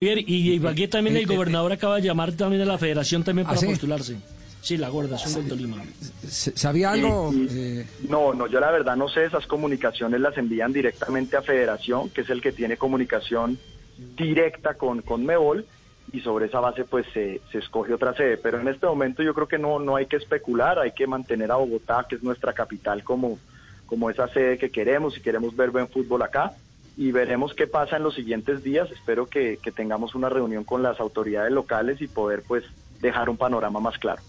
Y Ibagué también, el gobernador acaba de llamar también a la federación también ¿Ah, para sí? postularse. Sí, la gorda, un gol Tolima. ¿Sabía algo? Eh, No, no, yo la verdad no sé, esas comunicaciones las envían directamente a Federación, que es el que tiene comunicación directa con, con Mebol, y sobre esa base pues se, se escoge otra sede. Pero en este momento yo creo que no, no hay que especular, hay que mantener a Bogotá, que es nuestra capital, como, como esa sede que queremos y queremos ver buen fútbol acá. Y veremos qué pasa en los siguientes días. Espero que, que tengamos una reunión con las autoridades locales y poder pues dejar un panorama más claro.